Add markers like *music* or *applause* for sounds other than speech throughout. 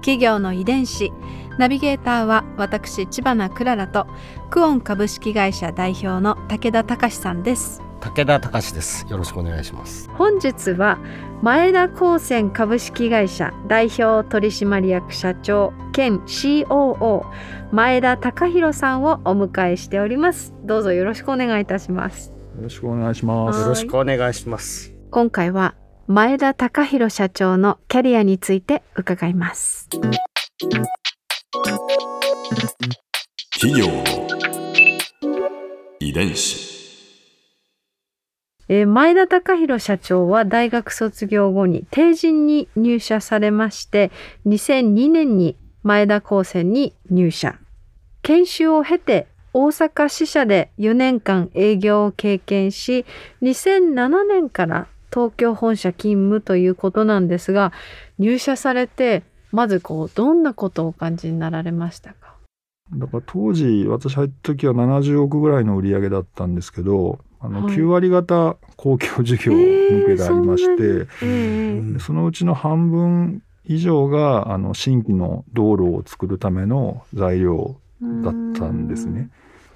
企業の遺伝子ナビゲーターは私千葉なクララとクオン株式会社代表の武田隆さんです武田隆です。よろしくお願いします。本日は前田高専株式会社代表取締役社長兼 COO 前田隆弘さんをお迎えしておりますどうぞよろしくお願いいたしますよろしくお願いします。よろしくお願いします。今回は前田隆弘社長のキャリアについて伺います企業の遺伝子。えー前田隆弘社長は大学卒業後に帝人に入社されまして2002年に前田高専に入社研修を経て大阪支社で4年間営業を経験し2007年から東京本社勤務ということなんですが入社されてまずこうどんなことをお感じになられましたか？だから当時私入った時は70億ぐらいの売り上げだったんですけど、あのはい。9割方公共事業向けでありまして、えーでそのうちの半分以上があの新規の道路を作るための材料だったんですね。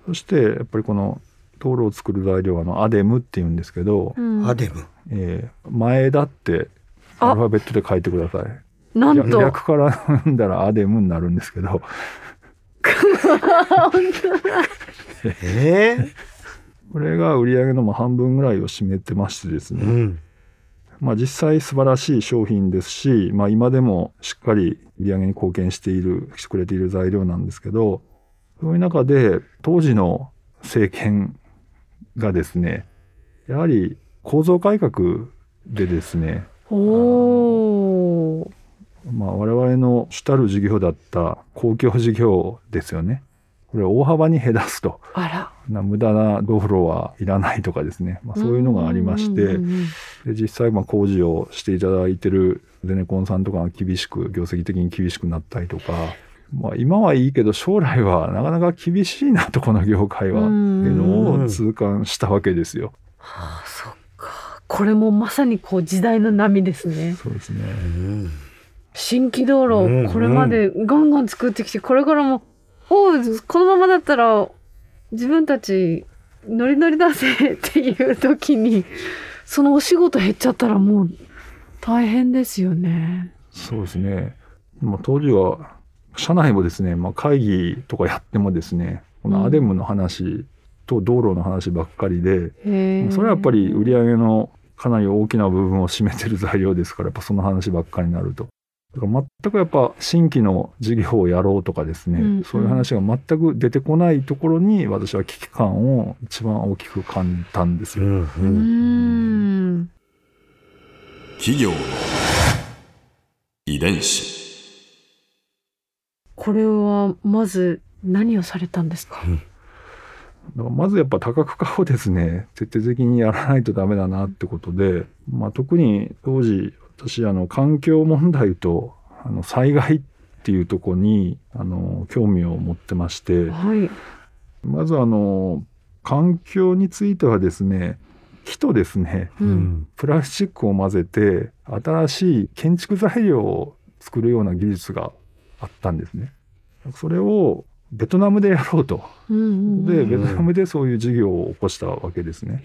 そしてやっぱりこの道路を作る材料はあのアデムっていうんですけど、うん。アデム。えー前田ってあ。アルファベットで書いてください。なんと。略から読んだらアデムになるんですけど、*laughs* えこれが売り上げのまあ半分ぐらいを占めてましてですね、うん。まあ、実際素晴らしい商品ですし、まあ、今でもしっかり売り上げに貢献しているしてくれている材料なんですけどそういう中で当時の政権がですねやはり構造改革でですね、おー。まあ、我々の主たる事業だった公共事業ですよね。これを大幅に減らすと。あら。な無駄な道路はいらないとかですね、まあ、そういうのがありまして、で実際まあ工事をしていただいてるゼネコンさんとかが厳しく業績的に厳しくなったりとか、まあ、今はいいけど将来はなかなか厳しいなとこの業界はってうんいうのを痛感したわけですよ。はあ、そっか。これもまさにこう時代の波ですね。そうですねうん。新規道路、うんこれまでガンガン作ってきて、これからも、おうこのままだったら、自分たち、ノリノリだぜ *laughs* っていう時に、そのお仕事減っちゃったらもう大変ですよね。そうですね。まあ、当時は社内もですね、まあ、会議とかやってもですねこのアデムの話と道路の話ばっかりで、へえそれはやっぱり売り上げのかなり大きな部分を占めてる材料ですからやっぱその話ばっかりになると。だから全くやっぱ新規の事業をやろうとかですね、うんうんそういう話が全く出てこないところに私は危機感を一番大きく感じたんですよ。うん。うーん。企業の遺伝子。これはまず何をされたんですか？だからまずやっぱ多角化をですね徹底的にやらないとダメだなってことで、まあ、特に当時私あの環境問題とあの災害っていうところにあの興味を持ってましてはい。まずあの環境についてはですね木とですねう。うんん。プラスチックを混ぜて新しい建築材料を作るような技術があったんですね。それをベトナムでやろうと。うんうんうんで、ベトナムでそういう事業を起こしたわけですね。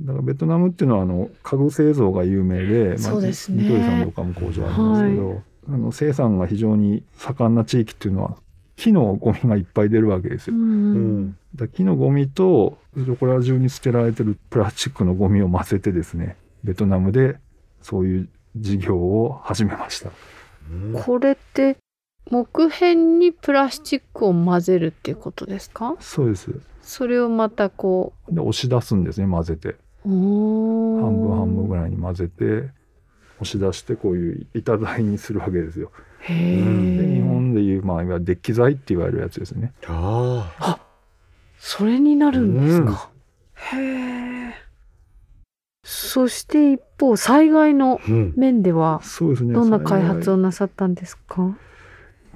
だからベトナムっていうのはあの家具製造が有名で、そうですねニトリさんとかも工場ありますけど、あの生産が非常に盛んな地域っていうのは木のゴミがいっぱい出るわけですよ。うん。だ木のゴミとそこら中に捨てられてるプラスチックのゴミを混ぜてですねベトナムでそういう事業を始めました。これって木片にプラスチックを混ぜるっていうことですか？そうです。それをまたこで押し出すんですね混ぜて半分半分ぐらいに混ぜて押し出してこういう板材にするわけですよ。へうんで日え。本でいう、まあ、いわゆるデッキ材って言われるやつですね。ああ。それになるんですか？へえ。そして一方災害のうん。面ではそうですね。どんな開発をなさったんですか？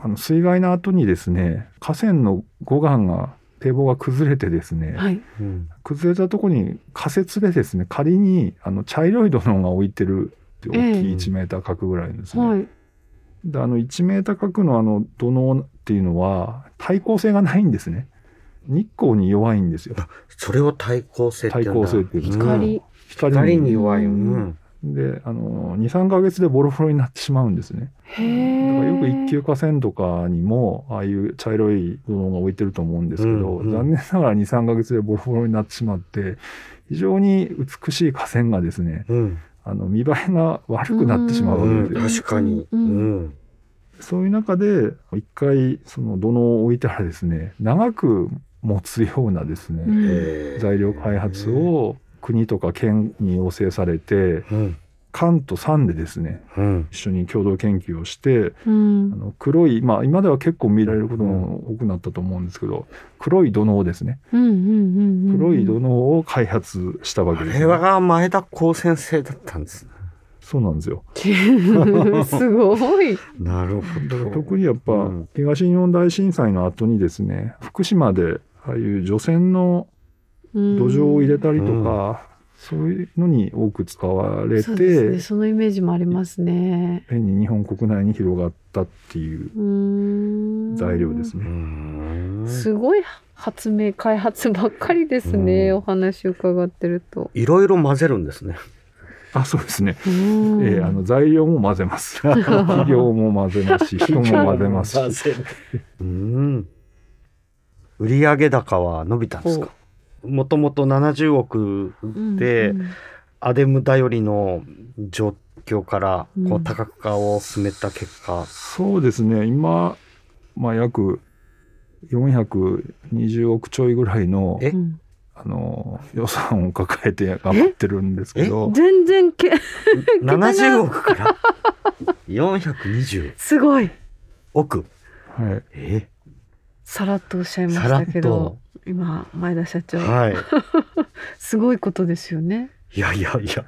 あの水害の後にですね、河川の護岸が堤防が崩れてですね、はい。うん。崩れたところに仮設でですね、仮にあの茶色い土のが置いてる大きええい1メーター角ぐらいですね。はい。であの1メーター角のあの土のっていうのは対抗性がないんですね。日光に弱いんですよ。それを対抗性って言うんだ。対抗性っていうんです光。光光に弱い。ううんん。で、あの、2、3ヶ月でボロボロになってしまうんですね。へえ。だからよく一級河川とかにも、ああいう茶色い土のが置いてると思うんですけど、うんうん残念ながら2、3ヶ月でボロボロになってしまって、非常に美しい河川がですね、うん。あの、見栄えが悪くなってしまうわうん。けですよ。確かに。ううんん。そういう中で、一回、その土のを置いたらですね、長く持つようなですね、材料開発。を国とか県に要請されて、うん。官と産でですね、うん。一緒に共同研究をして、うんあ。の黒い、まあ今では結構見られることも多くなったと思うんですけど、黒い土のうですね。黒い土のうを開発したわあけです、れは前田光先生だったんですね。そうなんですよ。*laughs* すごい。なるほど。特にやっぱうん東日本大震災の後にですね、福島でああいう除染の土土壌を入れたりとか、そういうのに多く使われそうですね。て、そのイメージもありますね。変に日本国内に広がったっていう材料ですうね。ん。すごい発明開発ばっかりですね、うんお話伺ってると。いろいろ混ぜるんですね。あ、そうですね。うんえーあの材料も混ぜます。*laughs* 企業も混ぜますし、人も混ぜますし。*laughs* うん。売上高は伸びたんですか？もともと70億で、うんアデム頼りの状況からこううん多角化を進めた結果、そうですね。今、まあ、約420億ちょいぐらいのあの予算を抱えて頑張ってるんですけど、全然け *laughs* 70億から？*laughs* 420すごい。億？はい、え？さらっとおっしゃいましたけど。と。今前田社長、はい。*laughs* すごいことですよね。いやいやいや。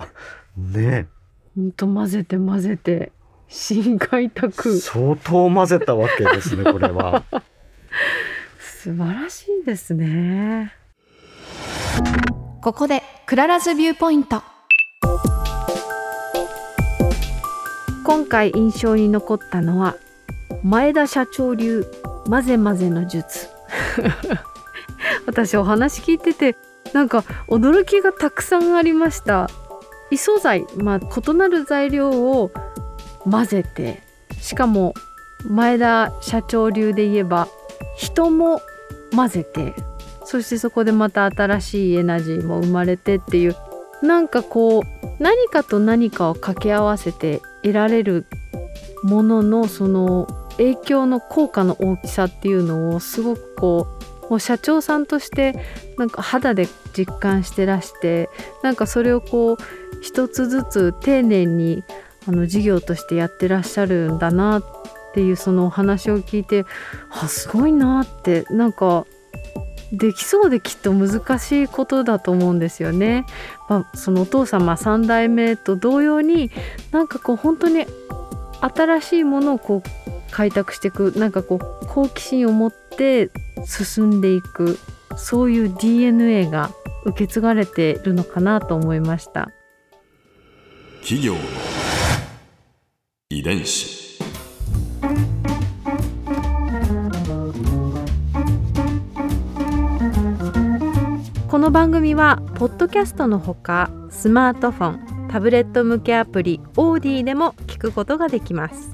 ねほんと混ぜて混ぜて新開拓相当混ぜたわけですね、これは。*laughs* 素晴らしいですね。ここでクララズビューポイント今回印象に残ったのは前田社長流混ぜ混ぜの術私お話聞いててなんか驚きがたくさんありました。異素材まあ異なる材料を混ぜてしかも前田社長流で言えば人も混ぜてそしてそこでまた新しいエナジーも生まれてっていうなんかこう何かと何かを掛け合わせて得られるもののその影響の効果の大きさっていうのをすごくこうもう社長さんとしてなんか肌で実感してらしてなんかそれをこう一つずつ丁寧にあの事業としてやってらっしゃるんだなっていうそのお話を聞いてあすごいなってなんかできそうできっと難しいことだと思うんですよね。まあ、そのお父様3代目と同様になんかこう本当に新しいものをこう開拓していくなんかこう好奇心を持っって進んでいくそういう DNA が受け継がれているのかなと思いました。企業の遺伝子この番組はポッドキャストのほかスマートフォンタブレット向けアプリオーディでも聞くことができます